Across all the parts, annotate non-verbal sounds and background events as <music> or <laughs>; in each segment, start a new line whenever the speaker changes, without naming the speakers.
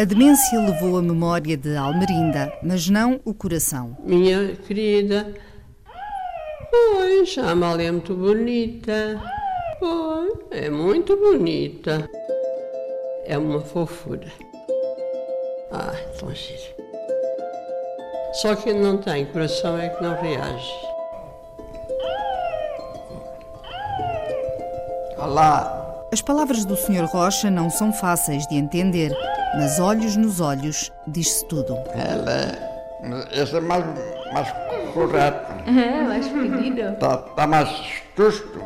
A demência levou a memória de Almerinda, mas não o coração.
Minha querida, a Amália é muito bonita. Pois, é muito bonita. É uma fofura. Ah, tão giro. Só quem não tem coração é que não reage.
Olá,
As palavras do Sr. Rocha não são fáceis de entender, mas olhos nos olhos diz-se tudo.
ela é. Esse é mais, mais correto.
É, mais pequenino.
Está tá mais justo.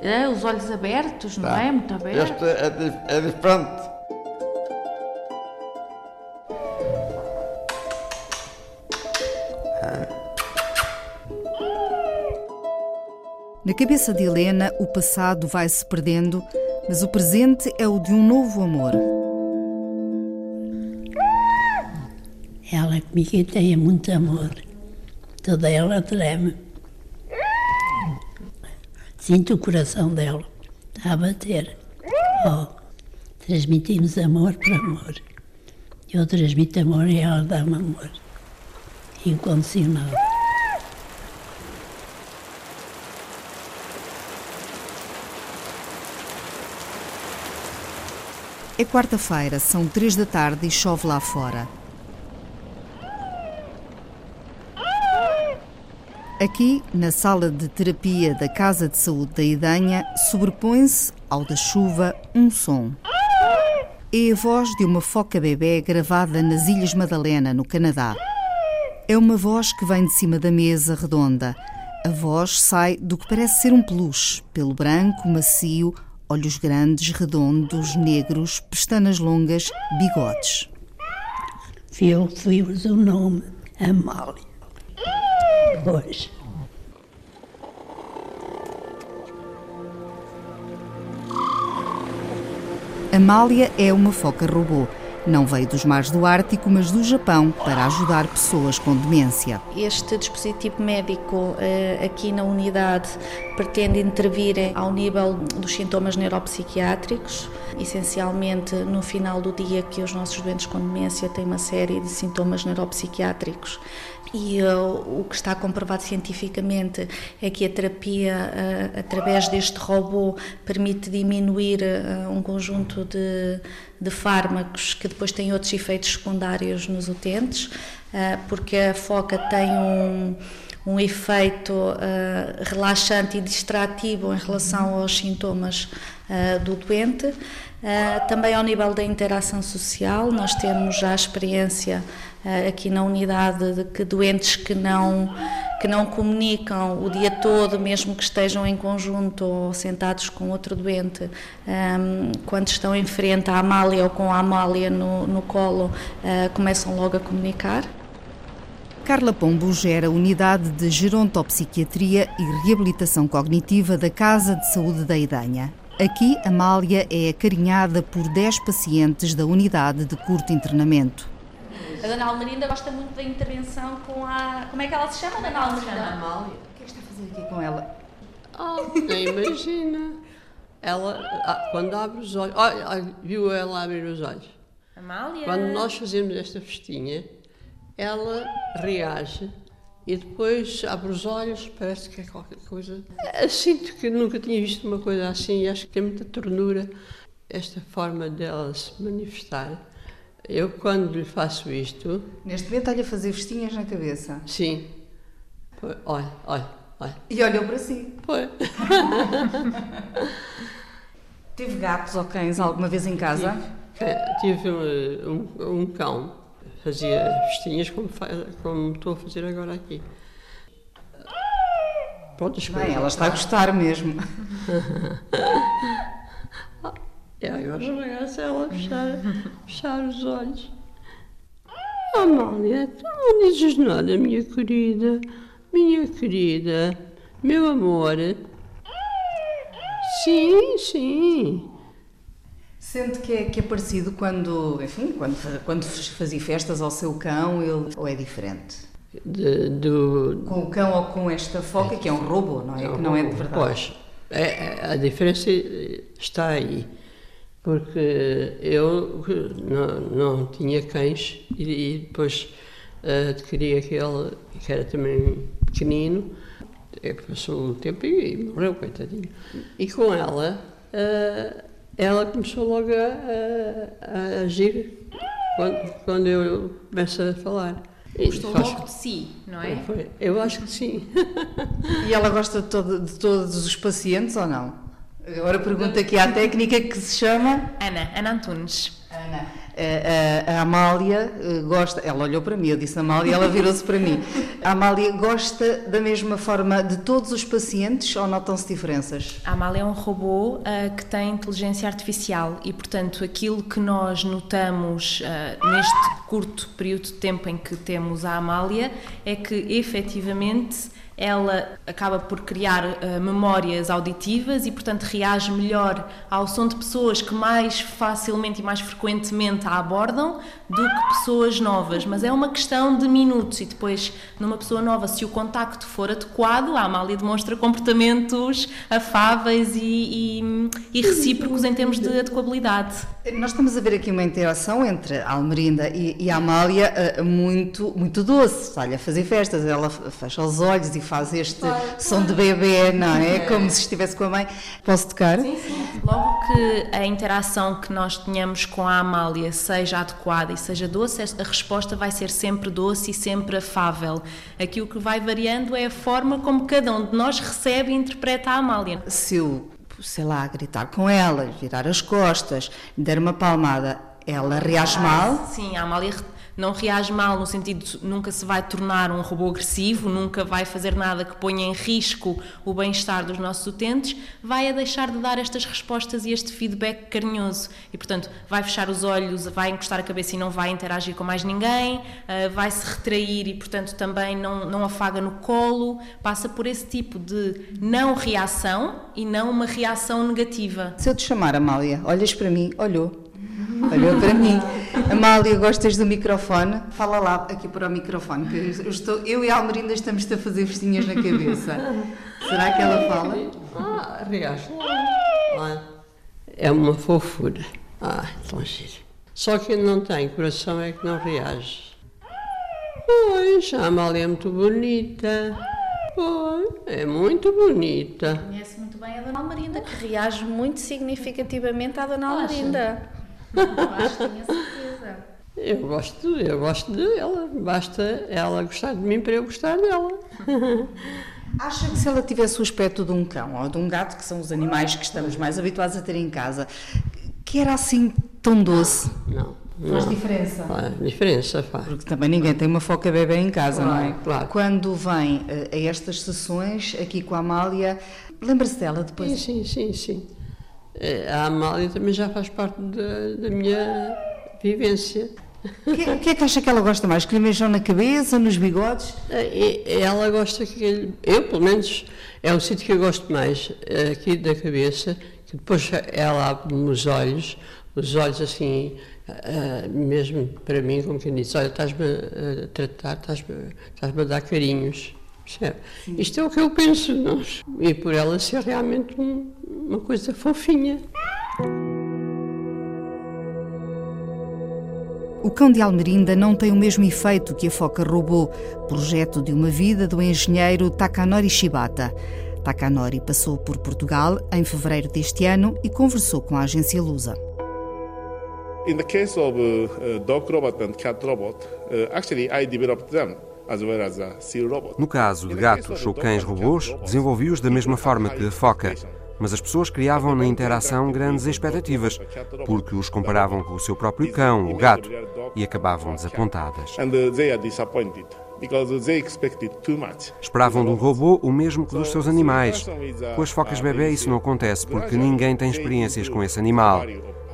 É, os olhos abertos, não
Tá.
é? Muito aberto.
Este é, é diferente.
Na cabeça de Helena, o passado vai se perdendo, mas o presente é o de um novo amor.
Ela comigo tem muito amor. Toda ela treme. Sinto o coração dela a bater. Oh, transmitimos amor por amor. Eu transmito amor e ela dá-me amor. Incondicional.
É quarta-feira, são três da tarde e chove lá fora. Aqui, na sala de terapia da Casa de Saúde da Idanha, sobrepõe-se ao da chuva um som. É a voz de uma foca bebê gravada nas Ilhas Madalena, no Canadá. É uma voz que vem de cima da mesa redonda. A voz sai do que parece ser um peluche, pelo branco, macio, olhos grandes, redondos, negros, pestanas longas, bigodes.
Eu fui-vos o nome Amália. Pois.
Amália é uma foca robô. Não veio dos mares do Ártico, mas do Japão, para ajudar pessoas com demência.
Este dispositivo médico eh, aqui na unidade pretende intervir ao nível dos sintomas neuropsiquiátricos, essencialmente no final do dia que os nossos doentes com demência têm uma série de sintomas neuropsiquiátricos. E eh, o que está comprovado cientificamente é que a terapia eh, através deste robô permite diminuir eh, um conjunto de, de fármacos que depois têm outros efeitos secundários nos utentes, porque a foca tem um, um efeito eh, relaxante e distrativo em relação aos sintomas eh, do doente. Eh, também ao nível da interação social, nós temos já a experiência aqui na unidade de que doentes que não que não comunicam o dia todo, mesmo que estejam em conjunto ou sentados com outro doente, ehm, quando estão em frente à Amália ou com a Amália no, no colo, eh, começam logo a comunicar.
Carla Pombo gera a Unidade de Gerontopsiquiatria e Reabilitação Cognitiva da Casa de Saúde da Idanha. Aqui, Amália é acarinhada por 10 pacientes da unidade de curto internamento.
A Dona Almerinda gosta muito da intervenção com a. Como é que ela se chama, Dona Almerinda?
Amália?
O que é que está a fazer aqui com ela?
Ah, nem imagina. Ela, ah, quando abre os olhos, olha, viu ela abrir os olhos.
Amália?
Quando nós fazemos esta festinha, ela reage e depois abre os olhos, parece que é qualquer coisa. Eu sinto que nunca tinha visto uma coisa assim e acho que tem muita ternura esta forma dela se manifestar. Eu, quando lhe faço isto,
Neste momento está-lhe a fazer festinhas na cabeça.
sim, olha, olha, olha,
E olhou para si.
foi. <laughs>
Teve gatos ou cães alguma vez em casa?
Tive um, um, um cão, fazia festinhas como, como estou a fazer agora aqui. Pronto,
Bem, ela está a gostar mesmo.
E agora esmagasse ela a fechar, fechar os olhos. Amália, tu não dizes nada, minha querida, minha querida, meu amor. Sim, sim.
Sente que é, que é parecido quando, enfim, quando, quando fazia festas ao seu cão, ele, ou é diferente?
De, do,
Com o cão ou com esta foca, que é um robô, não é? Que não é de verdade.
Pois, é- é- a diferença está aí. porque eu não, não tinha cães e, e depois uh, adquiri aquele que era também pequenino, é, passou o tempo e, e morreu, coitadinho. E com ela, uh, ela começou logo a, a, a agir quando, quando eu começo a falar.
Gostou logo de si, não é?
Foi, eu acho que sim.
E ela gosta de, todo, de todos os pacientes ou não? Agora pergunta aqui à técnica que se chama
Ana, Ana Antunes.
Ana. A, a, Amália eh, gosta, ela olhou para mim, eu disse Amália ela virou-se para mim. A Amália gosta da mesma forma de todos os pacientes ou notam-se diferenças?
A Amália é um robô uh, que tem inteligência artificial e, portanto, aquilo que nós notamos uh, neste curto período de tempo em que temos a Amália é que efetivamente ela acaba por criar uh, memórias auditivas e, portanto, reage melhor ao som de pessoas que mais facilmente e mais frequentemente a abordam do que pessoas novas. Mas é uma questão de minutos e depois, numa pessoa nova, se o contacto for adequado, a Amália demonstra comportamentos afáveis e, e, e recíprocos em termos de adequabilidade.
Nós estamos a ver aqui uma interação entre a Almerinda e, e a Amália uh, muito, muito doce. Está-lhe a fazer festas, ela fecha os olhos e faz este claro, som de bebê, não é? Como se estivesse com a mãe. Posso tocar?
Sim, sim. Logo que a interação que nós tenhamos com a Amália seja adequada e seja doce, a resposta vai ser sempre doce e sempre afável. Aqui o que vai variando é a forma como cada um de nós recebe e interpreta a Amália.
Se eu sei lá, gritar com ela, virar as costas, der uma palmada, ela reage mal?
Sim, a Amália não reage mal no sentido de nunca se vai tornar um robô agressivo, nunca vai fazer nada que ponha em risco o bem-estar dos nossos utentes, vai a deixar de dar estas respostas e este feedback carinhoso. E, portanto, vai fechar os olhos, vai encostar a cabeça e não vai interagir com mais ninguém, uh, vai se retrair e, portanto, também não, não afaga no colo, passa por esse tipo de não reação e não uma reação negativa.
Se eu te chamar, Amália, olhas para mim, olhou. Olhou para mim. Amália, gostas do microfone? Fala lá aqui para o microfone, que eu, estou, eu e a Almerinda estamos a fazer festinhas na cabeça. Será que ela fala?
Ah, reage. É uma fofura. Ah, tão giro. Só que não tem coração é que não reage. Pois, a Amália é muito bonita. Pois, é muito bonita.
Conhece muito bem a Dona Almerinda, que reage muito significativamente à Dona Almerinda. Acho que tinha certeza.
Eu gosto, eu gosto dela, basta ela gostar de mim para eu gostar dela. <laughs>
Acha que se ela tivesse o aspecto de um cão ou de um gato, que são os animais que estamos mais habituados a ter em casa, que era assim tão doce?
Não. não
faz diferença?
Faz diferença, faz.
Porque também ninguém tem uma foca bebê em casa,
claro,
não é?
Claro.
Quando vem eh, a estas sessões, aqui com a Amália, lembra-se dela depois?
Sim, sim, sim, sim. Eh, a Amália também já faz parte da, da minha vivência.
O que, que, é que acha que ela gosta mais? Que lhe mexam na cabeça, nos bigodes?
Eh, ela gosta que. Eu, pelo menos, é o sítio que eu gosto mais, eh, aqui da cabeça, que depois ela abre-me os olhos, os olhos assim, mesmo para mim, como quem diz: Olha, estás-me a tratar, estás-me estás a dar carinhos. Isto é o que eu penso, nós. E por ela ser realmente um, uma coisa fofinha.
O cão de Almerinda não tem o mesmo efeito que a foca robô, projeto de uma vida do engenheiro Takanori Shibata. Takanori passou por Portugal em fevereiro deste ano e conversou com a agência Lusa.
In the case of uh, dog robot and cat robot, uh, actually I developed them.
No caso de gatos ou cães robôs, desenvolvi-os da mesma forma que a foca, mas as pessoas criavam na interação grandes expectativas, porque os comparavam com o seu próprio cão, o gato, e acabavam desapontadas. Esperavam de um robô o mesmo que dos seus animais. Com as focas bebê isso não acontece porque ninguém tem experiências com esse animal.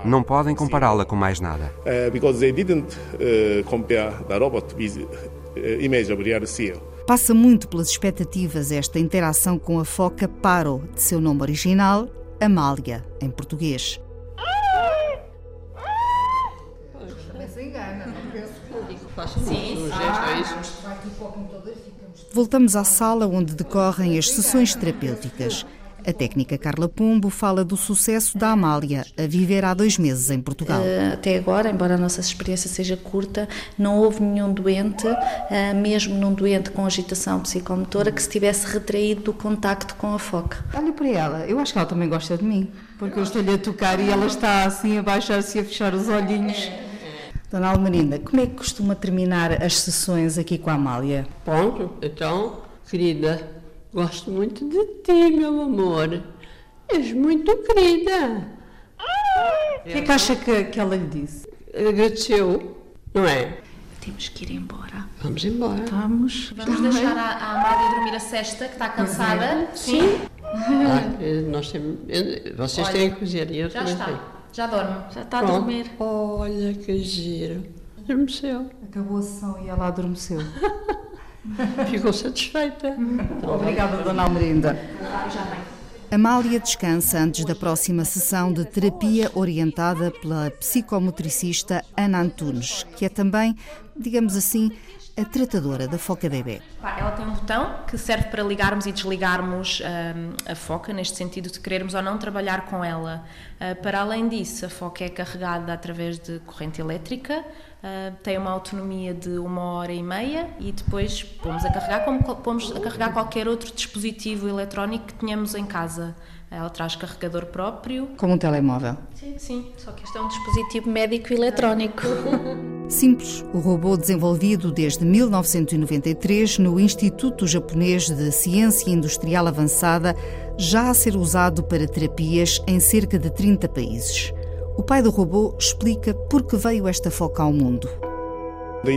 Não podem compará-la com mais nada.
Seal. Passa muito pelas expectativas esta interação com a foca Paro, de seu nome original, Amália, em português. Voltamos à sala onde decorrem as sessões terapêuticas. A técnica Carla Pombo fala do sucesso da Amália a viver há dois meses em Portugal.
Uh, até agora, embora a nossa experiência seja curta, não houve nenhum doente, uh, mesmo num doente com agitação psicomotora, que se tivesse retraído do contacto com a foca.
Olha para ela, eu acho que ela também gosta de mim, porque eu estou-lhe a tocar e ela está assim a baixar-se e a fechar os olhinhos. Dona Almerinda, como é que costuma terminar as sessões aqui com a Amália?
Pronto, então, querida, Gosto muito de ti, meu amor. És muito querida.
O que é que acha que, que ela lhe disse?
Agradeceu, não é?
Temos que ir embora.
Vamos embora.
Vamos.
Vamos deixar a, a Amália dormir a cesta, que está cansada.
Sim. Ah, <laughs> nós temos, vocês
Olha,
têm que cozer e eu
Já
também
está.
tenho.
Já dorme.
Já está a
Pronto.
dormir.
Olha que giro. Adormeceu.
Acabou a sessão e ela adormeceu. <laughs> <laughs>
Ficou satisfeita.
Obrigada, Dona Almerinda. Amália descansa antes da próxima sessão de terapia orientada pela psicomotricista Ana Antunes, que é também, digamos assim, a tratadora da foca bebê.
Ela tem um botão que serve para ligarmos e desligarmos hum, a foca, neste sentido de querermos ou não trabalhar com ela. Ah, para além disso, a foca é carregada através de corrente elétrica, ah, tem uma autonomia de uma hora e meia e depois pomos a carregar como co- pomos a carregar qualquer outro dispositivo eletrónico que tenhamos em casa. Ela traz carregador próprio.
Como um telemóvel.
Sim, sim.
Só que este é um dispositivo médico eletrónico. <laughs>
Simples, o robô desenvolvido desde 1993 no Instituto Japonês de Ciência Industrial Avançada, já a ser usado para terapias em cerca de 30 países. O pai do robô explica por que veio esta foca ao mundo.
A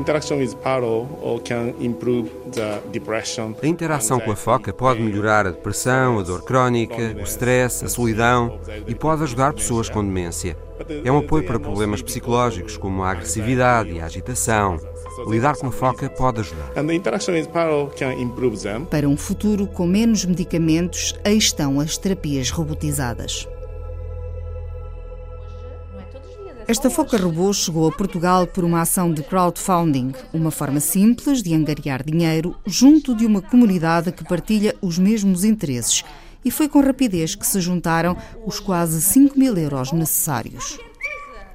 interação com a foca pode melhorar a depressão, a dor crónica, o stress, a solidão e pode ajudar pessoas com demência. É um apoio para problemas psicológicos como a agressividade e a agitação. Lidar com a foca pode ajudar.
And the interaction with Paro can improve them.
Para um futuro com menos medicamentos, aí estão as terapias robotizadas. Esta foca robô chegou a Portugal por uma ação de crowdfunding, uma forma simples de angariar dinheiro junto de uma comunidade que partilha os mesmos interesses. E foi com rapidez que se juntaram os quase 5 mil euros necessários.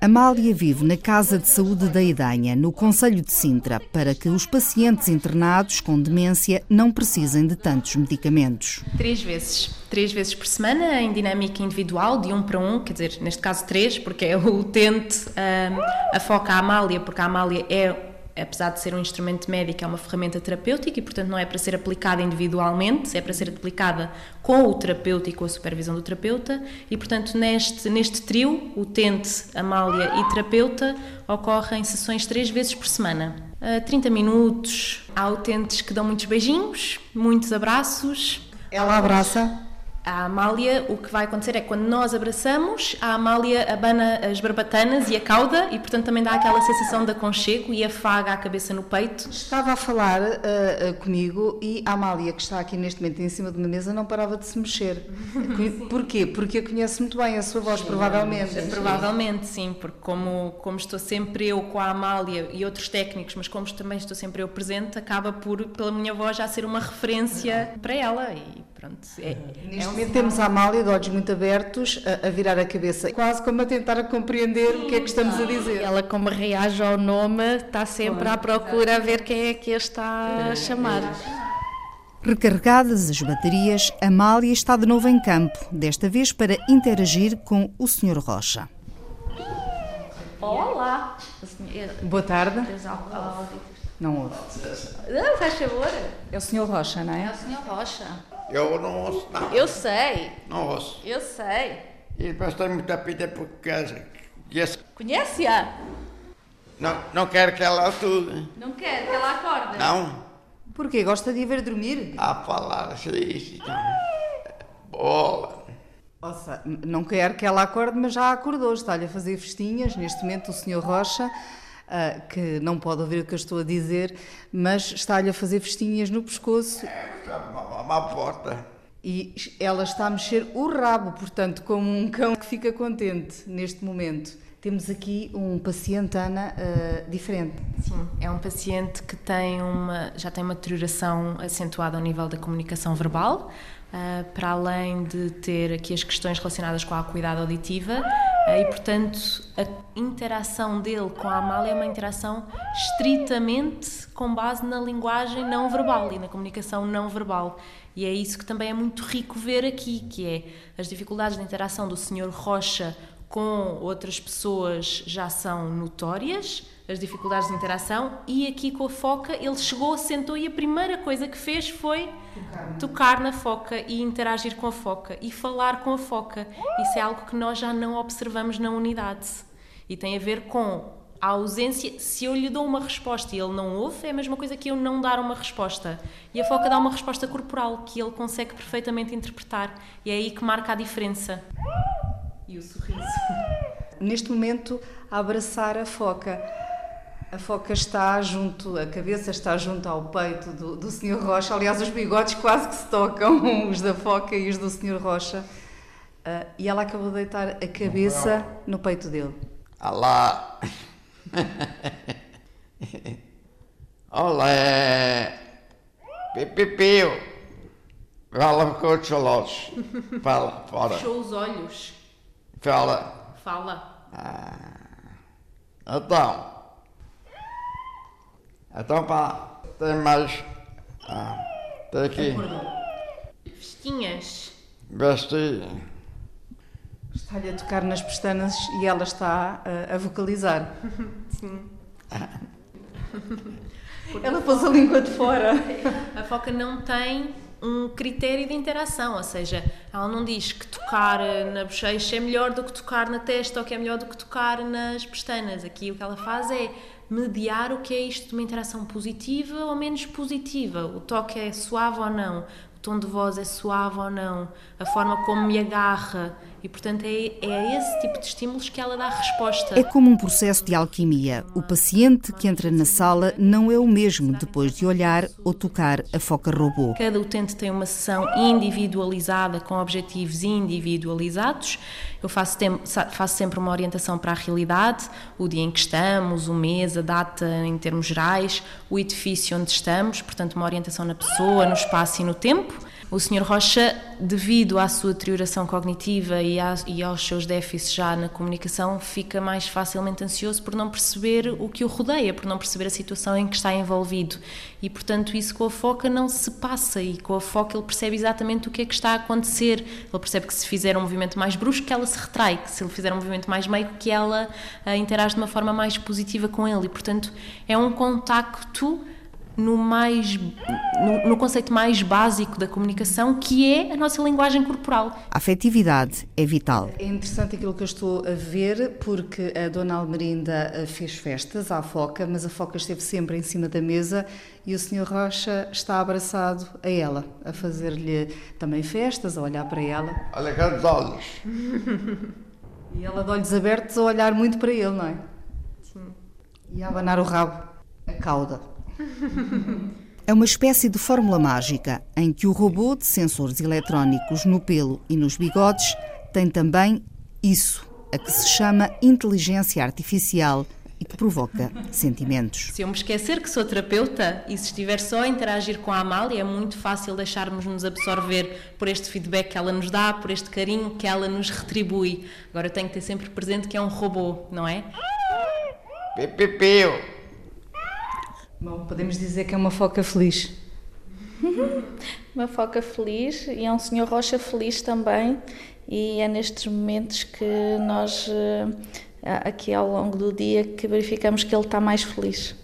Amália vive na Casa de Saúde da Idanha, no Conselho de Sintra, para que os pacientes internados com demência não precisem de tantos medicamentos.
Três vezes. Três vezes por semana, em dinâmica individual, de um para um, quer dizer, neste caso três, porque é o utente, hum, a foca a Amália, porque a Amália é, apesar de ser um instrumento médico, é uma ferramenta terapêutica e, portanto, não é para ser aplicada individualmente, é para ser aplicada com o terapeuta e com a supervisão do terapeuta. E, portanto, neste, neste trio, utente, Amália e terapeuta, ocorrem sessões três vezes por semana. Ah, 30 minutos, há utentes que dão muitos beijinhos, muitos abraços,
Ela abraça?
A Amália, o que vai acontecer é que quando nós abraçamos, a Amália abana as barbatanas e a cauda e, portanto, também dá aquela sensação de aconchego e afaga a cabeça no peito.
Estava a falar ah, comigo e a Amália, que está aqui neste momento em cima de uma mesa, não parava de se mexer. <laughs> Porquê? Porque a conhece muito bem, a sua voz, provavelmente.
Provavelmente, sim, porque como, como estou sempre eu com a Amália e outros técnicos, mas como também estou sempre eu presente, acaba por, pela minha voz, já ser uma referência para ela e pronto. É,
Neste momento temos a Amália de olhos muito abertos, a, a virar a cabeça, quase como a tentar a compreender o que é que estamos a dizer.
Ela, como reage ao nome, está sempre à procura a ver quem é que a está a chamar.
Recarregadas as baterias, Amália está de novo em campo, desta vez para interagir com o Sr. Rocha.
Olá!
Boa tarde.
Não,
Não ouve.
faz favor.
É o Sr. Rocha, não
É
é?
o Sr. Rocha.
Eu não ouço nada.
Eu sei,
Não ouço.
eu sei.
E depois tem muita pita porque esse-
Conhece-a?
não, não quero que ela estude.
Não quer que ela acorde?
Não.
Porquê? Gosta de a ver dormir?
A falar assim. Bola.
Ouça, não quer que ela acorde, mas já acordou. Está-lhe a fazer festinhas. Neste momento, o Sr. Rocha, ah, que não pode ouvir o que eu estou a dizer, mas está-lhe a fazer festinhas no pescoço
Uma, uma porta.
e ela está a mexer o rabo, portanto, como um cão que fica contente neste momento. Temos aqui um paciente, Ana, uh, diferente.
Sim, é um paciente que tem uma, já tem uma deterioração acentuada ao nível da comunicação verbal, uh, para além de ter aqui as questões relacionadas com a acuidade auditiva, uh, e portanto a interação dele com a Amália é uma interação estritamente com base na linguagem não verbal e na comunicação não verbal. E é isso que também é muito rico ver aqui, que é as dificuldades de interação do Sr. Rocha com outras pessoas já são notórias, as dificuldades de interação, e aqui com a foca ele chegou, sentou e a primeira coisa que fez foi tocar, tocar na foca e interagir com a foca e falar com a foca. Isso é algo que nós já não observamos na unidade e tem a ver com a ausência, se eu lhe dou uma resposta e ele não ouve, é a mesma coisa que eu não dar uma resposta. E a foca dá uma resposta corporal que ele consegue perfeitamente interpretar. E é aí que marca a diferença. E o sorriso. <laughs>
Neste momento, a abraçar a foca. A foca está junto, a cabeça está junto ao peito do, do Sr. Rocha. Aliás, os bigodes quase que se tocam, <laughs> os da foca e os do Sr. Rocha. Uh, e ela acabou de deitar a cabeça no peito dele.
Alá! <laughs> Olé! Pipipiu! Fala com os olhos. Fala, fora.
Fechou os olhos.
Fala.
Fala.
Ah. Então. Então, pá, tem mais. Ah, tem aqui.
Vestinhas.
Vestir.
Está-lhe a tocar nas pestanas e ela está a, a vocalizar. <laughs>
Sim.
ela pôs a língua de fora.
A foca não tem um critério de interação, ou seja, ela não diz que tocar na bochecha é melhor do que tocar na testa ou que é melhor do que tocar nas pestanas. Aqui o que ela faz é mediar o que é isto de uma interação positiva ou menos positiva. O toque é suave ou não, o tom de voz é suave ou não, a forma como me agarra e, portanto, é, é a esse tipo de estímulos que ela dá resposta.
É como um processo de alquimia. O paciente que entra na sala não é o mesmo depois de olhar ou tocar a foca robô.
Cada utente tem uma sessão individualizada com objetivos individualizados. Eu faço, faço sempre uma orientação para a realidade, o dia em que estamos, o mês, a data em termos gerais, o edifício onde estamos, portanto, uma orientação na pessoa, no espaço e no tempo. O Sr. Rocha, devido à sua deterioração cognitiva e, a, e, aos seus déficits já na comunicação, fica mais facilmente ansioso por não perceber o que o rodeia, por não perceber a situação em que está envolvido. E, portanto, isso com a foca não se passa e com a foca ele percebe exatamente o que é que está a acontecer. Ele percebe que se fizer um movimento mais brusco, que ela se retrai, que se ele fizer um movimento mais meio, que ela uh, interage de uma forma mais positiva com ele. E, portanto, é um contacto no, mais, no, no, conceito mais básico da comunicação, que é a nossa linguagem corporal.
A afetividade é vital. É interessante aquilo que eu estou a ver, porque a Dona Almerinda eh, fez festas à foca, mas a foca esteve sempre em cima da mesa e o Sr. Rocha está abraçado a ela, a fazer-lhe também festas, a olhar para ela.
Olha os olhos. <laughs>
e ela de olhos abertos a olhar muito para ele, não é?
Sim.
E a abanar o rabo, a cauda. É uma espécie de fórmula mágica em que o robô de sensores eletrónicos no pelo e nos bigodes tem também isso, a que se chama inteligência artificial e que provoca sentimentos.
Se eu me esquecer que sou terapeuta e se estiver só a interagir com a Amália, é muito fácil deixarmos-nos absorver por este feedback que ela nos dá, por este carinho que ela nos retribui. Agora eu tenho que ter sempre presente que é um robô, não é?
Pipipiu.
Bom, podemos dizer que é uma foca feliz. <laughs>
uma foca feliz e é um senhor Rocha feliz também e é nestes momentos que nós eh, aqui ao longo do dia que verificamos que ele está mais feliz.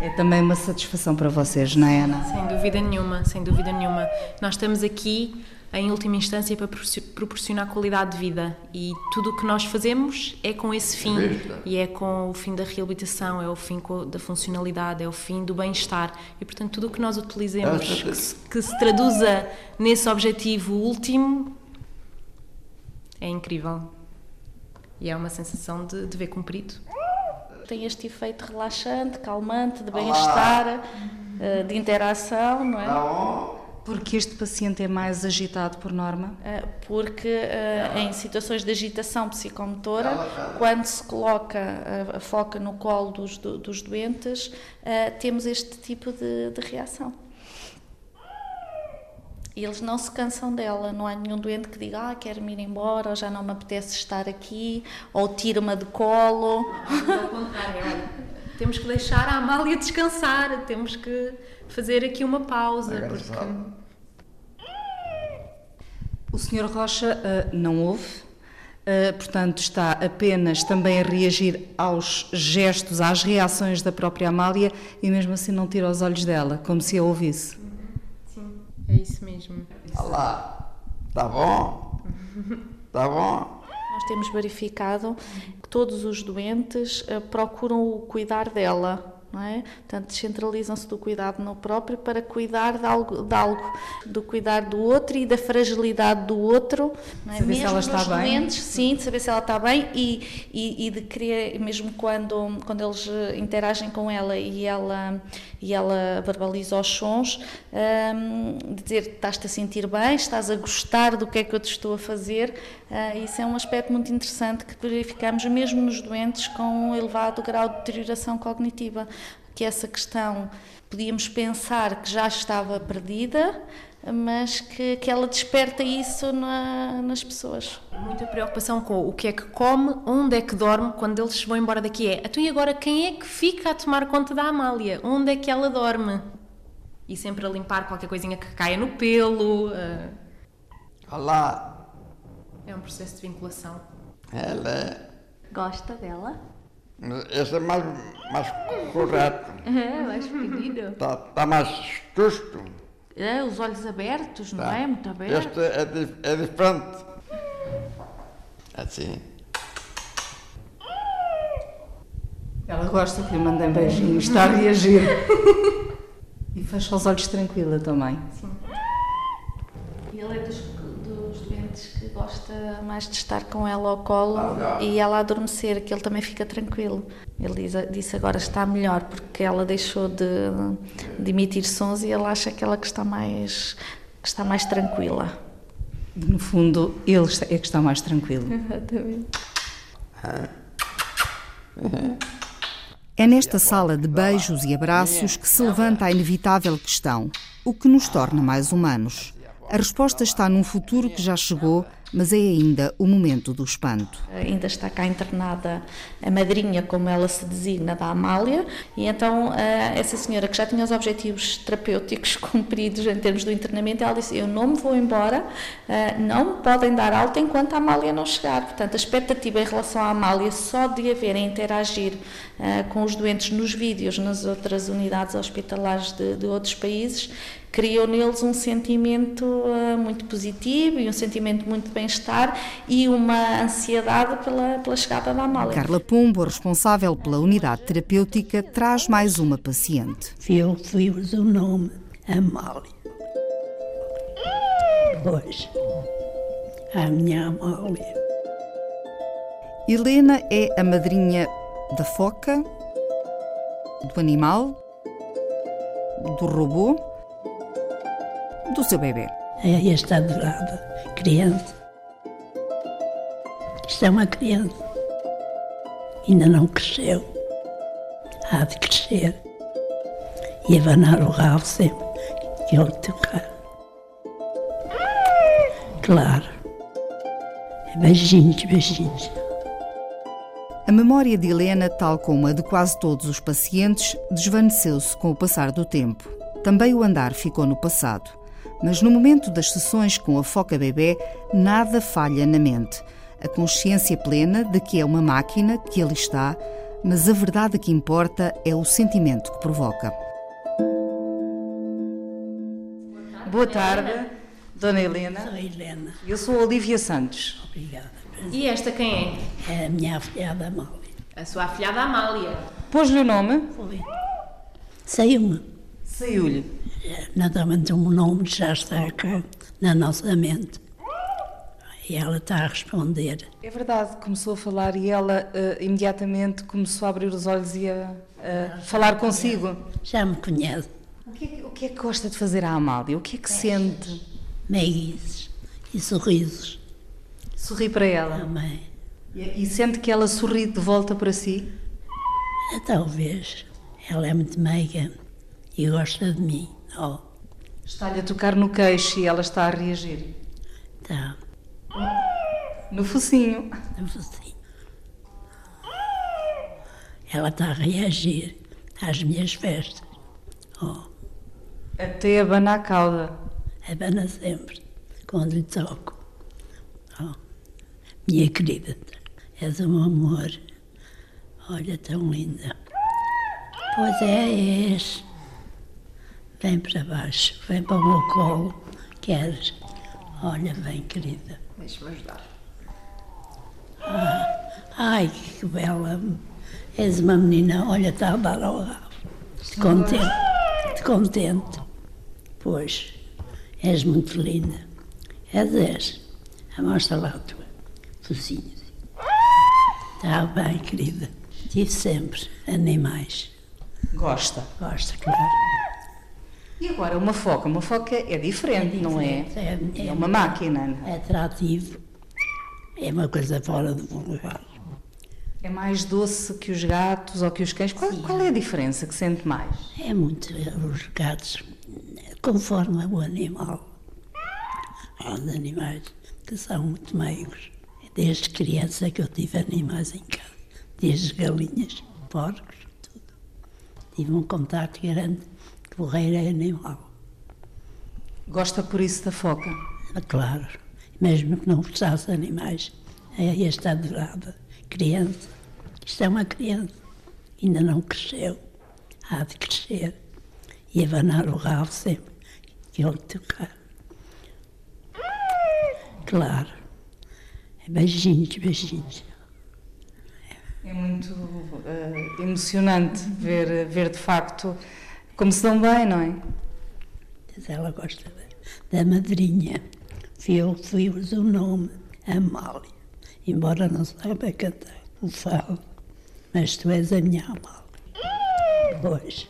É também uma satisfação para vocês, não é, Ana?
Sem dúvida nenhuma, sem dúvida nenhuma. Nós estamos aqui em última instância para proporcionar qualidade de vida. E tudo o que nós fazemos é com esse fim. e é com o fim da reabilitação, é o fim da funcionalidade, é o fim do bem-estar. E portanto tudo o que nós utilizemos que se, que se traduza nesse objetivo último é incrível. E é uma sensação de dever cumprido.
Tem este efeito relaxante, calmante, de bem-estar, eh, de interação, não é?
Porque este paciente é mais agitado por norma?
Uh, porque uh, em situações de agitação psicomotora, quando se coloca a, a foca no colo dos, do, dos doentes, temos este tipo de, de reação. E eles não se cansam dela, não há nenhum doente que diga, ah, quero-me ir embora, ou já não me apetece estar aqui, ou tira-me de colo.
Ao contrário, olha, temos que deixar a Amália descansar, temos que fazer aqui uma pausa. Porque...
O Sr. Rocha uh, não ouve, uh, portanto está apenas também a reagir aos gestos, às reações da própria Amália e mesmo assim não tira os olhos dela, como se a ouvisse.
É isso mesmo.
Olá, tá bom? Tá bom?
Nós temos verificado todos os doentes uh, procuram o cuidar dela não é? Portanto, descentralizam-se do cuidado no próprio para cuidar de algo, de algo, do cuidar do outro e da fragilidade do outro,
não é? Saber mesmo se ela está bem.
Doentes, sim, de saber se ela está bem e, e, e, de querer, mesmo quando, quando eles eh, interagem com ela e ela, e ela verbaliza os sons, um, dizer estás-te a sentir bem, estás a gostar do que é que eu te estou a fazer, uh, isso é um aspecto muito interessante que verificamos mesmo nos doentes com um elevado grau de deterioração cognitiva que essa questão podíamos pensar que já estava perdida, mas que, que ela desperta isso na, nas pessoas.
Muita preocupação com o que é que come, onde é que dorme, quando eles vão embora daqui é, então e agora quem é que fica a tomar conta da Amália? Onde é que ela dorme? E sempre a limpar qualquer coisinha que caia no pelo. Uh...
Olá!
É um processo de vinculação.
Ela...
Gosta dela?
Esse é mais, mais correto.
É, mais pedido.
Está tá mais justo.
É, os olhos abertos, não tá. é? Muito aberto.
Este é, é diferente. Assim.
Ela gosta que lhe mandem beijinhos, está a reagir. <laughs> e fecha os olhos tranquila também.
Sim. E ele é dos que gosta mais de estar com ela ao colo e ela adormecer, que ele também fica tranquilo. Ele diz, disse agora está melhor porque ela deixou de, de emitir sons e ele acha que ela que está mais que está mais tranquila.
No fundo, ele é que está mais tranquilo. <laughs>
Exatamente.
É nesta sala de beijos e abraços que se levanta a inevitável questão: o que nos torna mais humanos? A resposta está num futuro que já chegou, mas é ainda o momento do espanto.
Ainda está cá internada a madrinha, como ela se designa, da Amália, e então eh, essa senhora que já tinha os objetivos terapêuticos <laughs> cumpridos em termos do internamento, ela disse: Eu não me vou embora, eh, não me podem dar alta enquanto a Amália não chegar. Portanto, a expectativa em relação à Amália só de haver a interagir eh, com os doentes nos vídeos nas outras unidades hospitalares de, de outros países criou neles um sentimento uh, muito positivo e um sentimento muito de bem-estar e uma ansiedade pela, pela chegada da Amália.
Carla Pombo, responsável pela unidade terapêutica, traz mais uma paciente.
Eu fui-vos o nome Amália. Pois, a minha Amália.
Helena é a madrinha da foca, do animal, do robô do seu bebê.
É esta adorada criança. Isto é uma criança. Ainda não cresceu. Há de crescer. E abanar o rabo sempre que eu tocar. Claro. Beijinhos, beijinhos.
A memória de Helena, tal como a de quase todos os pacientes, desvaneceu-se com o passar do tempo. Também o andar ficou no passado. Mas no momento das sessões com a foca bebê, nada falha na mente. A consciência plena de que é uma máquina, que ali está, mas a verdade que importa é o sentimento que provoca. Boa tarde, Dona Helena.
Sou Helena.
Eu sou Olivia Santos.
Obrigada.
E esta quem
é? É a minha afilhada Amália.
A sua afilhada Amália.
Pôs-lhe o nome?
Foi. Saiu-me.
Saiu-lhe.
Naturalmente um nome já está cá na nossa mente. E ela está a responder.
É verdade, começou a falar e ela uh, imediatamente começou a abrir os olhos e a, a falar consigo.
Já me conhece.
que, é, o que é que gosta de fazer a Amália? O que é que sente?
Meiguices e sorrisos.
Sorri para ela?
Também.
E, e sente que ela sorri de volta para si?
Talvez. Ela é muito meiga e gosta de mim. Oh.
Está-lhe a tocar no queixo e ela está a reagir?
Está.
No focinho.
No focinho. Ela está a reagir às minhas festas. Oh.
Até abana a cauda.
Abana sempre, quando lhe toco. Oh. Minha querida, és um amor. Olha, tão linda. Pois é, és. Vem para baixo, vem para o meu colo. Queres? Olha, vem, querida.
Deixa-me ajudar.
Ah, ai, que bela. És uma menina, olha, está a dar ao rabo. De contente, de contente. Pois, és muito linda. És, és. Mostra lá a tua focinho. Está bem, querida. Tive sempre animais.
Gosta?
Gosta, claro.
E agora uma foca? Uma foca é diferente, é diferente não é? É, é, é uma máquina.
É atrativo. É uma coisa fora do lugar.
É mais doce que os gatos ou que os cães? Qual, qual, é a diferença que sente mais?
É muito. Os gatos, conforme o animal. Há os animais que são muito meigos. Desde criança que eu tive animais em casa. Desde galinhas, porcos, tudo. Tive um contato grande reino animal.
Gosta por isso da foca?
Claro. Mesmo que não gostasse de animais, esta adorada criança. Isto é uma criança. Ainda não cresceu. Há de crescer. E abanar o rabo sempre que ele tocar. Claro. É beijinhos, beijinhos.
É muito uh, emocionante ver, ver de facto como se dão bem, não é?
Mas ela gosta da, da madrinha. Eu fui-vos o nome, Amália. Embora não saiba cantar o fado, mas tu és a minha Amália. Pois.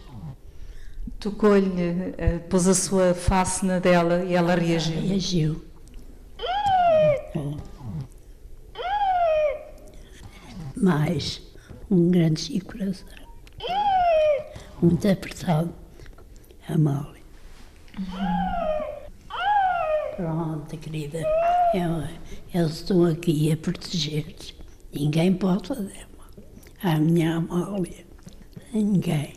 Tocou-lhe, uh, pôs a sua face na dela e ela reagiu.
Reagiu. Mais um grande coração. Muito apertado. Amália. Pronto, querida. Eu, eu estou aqui a proteger-te. Ninguém pode fazer mal. A minha Amália. Ninguém.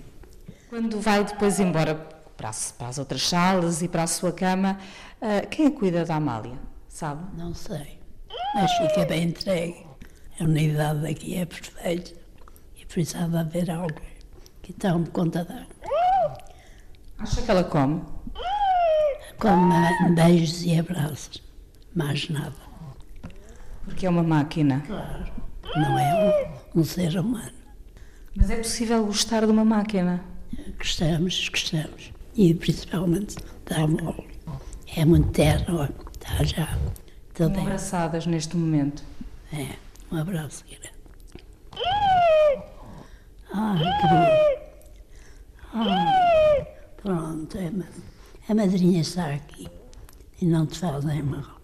Quando vai depois embora para as, para as outras salas e para a sua cama, uh, quem é cuida da Amália? Sabe?
Não sei. Mas fica bem entregue. A unidade aqui é perfeita. E precisava haver algo que tome conta dela.
Acha que ela come?
Come beijos e abraços. Mais nada.
Porque é uma máquina.
Claro. Não é um, um ser humano.
Mas é possível gostar de uma máquina?
Gostamos, gostamos. E principalmente da mole. É muito terno. Está já.
Estão abraçadas neste momento.
É, um abraço grande. Ai, querido. Ai, pronto, é, a madrinha está aqui e não te fazem mal.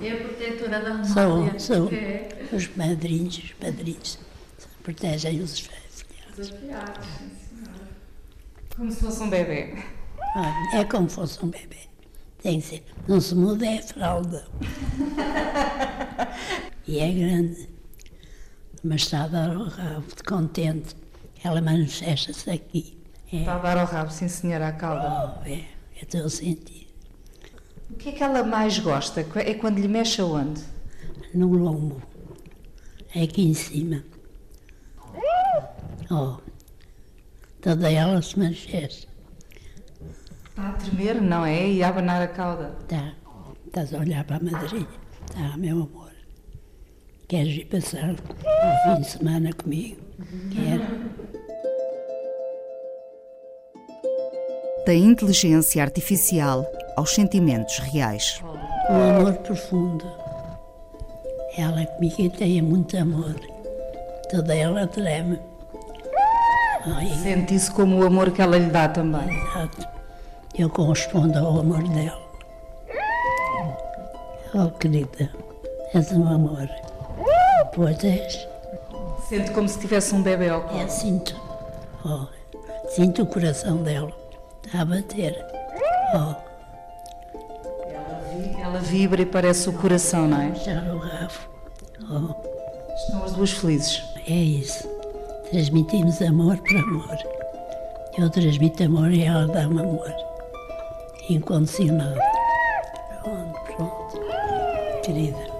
É a protetora da
Amália. Sou, sou. É. Os madrinhos, os padrinhos protegem os filhos.
Os senhora.
Como se fosse um bebê.
Ah, é como se fosse um bebê. Tem que ser. Não se muda, é fralda. <laughs> e é grande. Mas está a dar o rabo, de contente. Ela manifesta-se aqui.
É. Está a dar ao rabo, sim senhora, a calda.
Oh, é, é estou a sentir.
O que é que ela mais gosta? É quando lhe mexe aonde?
No lombo. É aqui em cima. Oh, toda ela se manifesta.
Está a tremer, não é? E a abanar a cauda.
Está. Estás a olhar para a madrinha. Está, meu amor. Queres ir passar um fim de semana comigo? Quero.
Da inteligência artificial aos sentimentos reais.
Um amor profundo. Ela comigo tem muito amor. Toda ela treme. Ai,
Sente isso como o amor que ela lhe dá também.
Exato. Eu correspondo ao amor dela. Oh, querida, és um amor. Pois és.
Sente como se tivesse um bebê ao colo.
É, sinto. Oh, sinto o coração dela a bater. Oh,
Ela vibra e parece o coração, não é?
já o rabo. Oh,
Estão as duas felizes.
é isso. Transmitimos amor por amor. Eu transmito amor e ela dá-me amor. Incondicional. Pronto, pronto. Querida.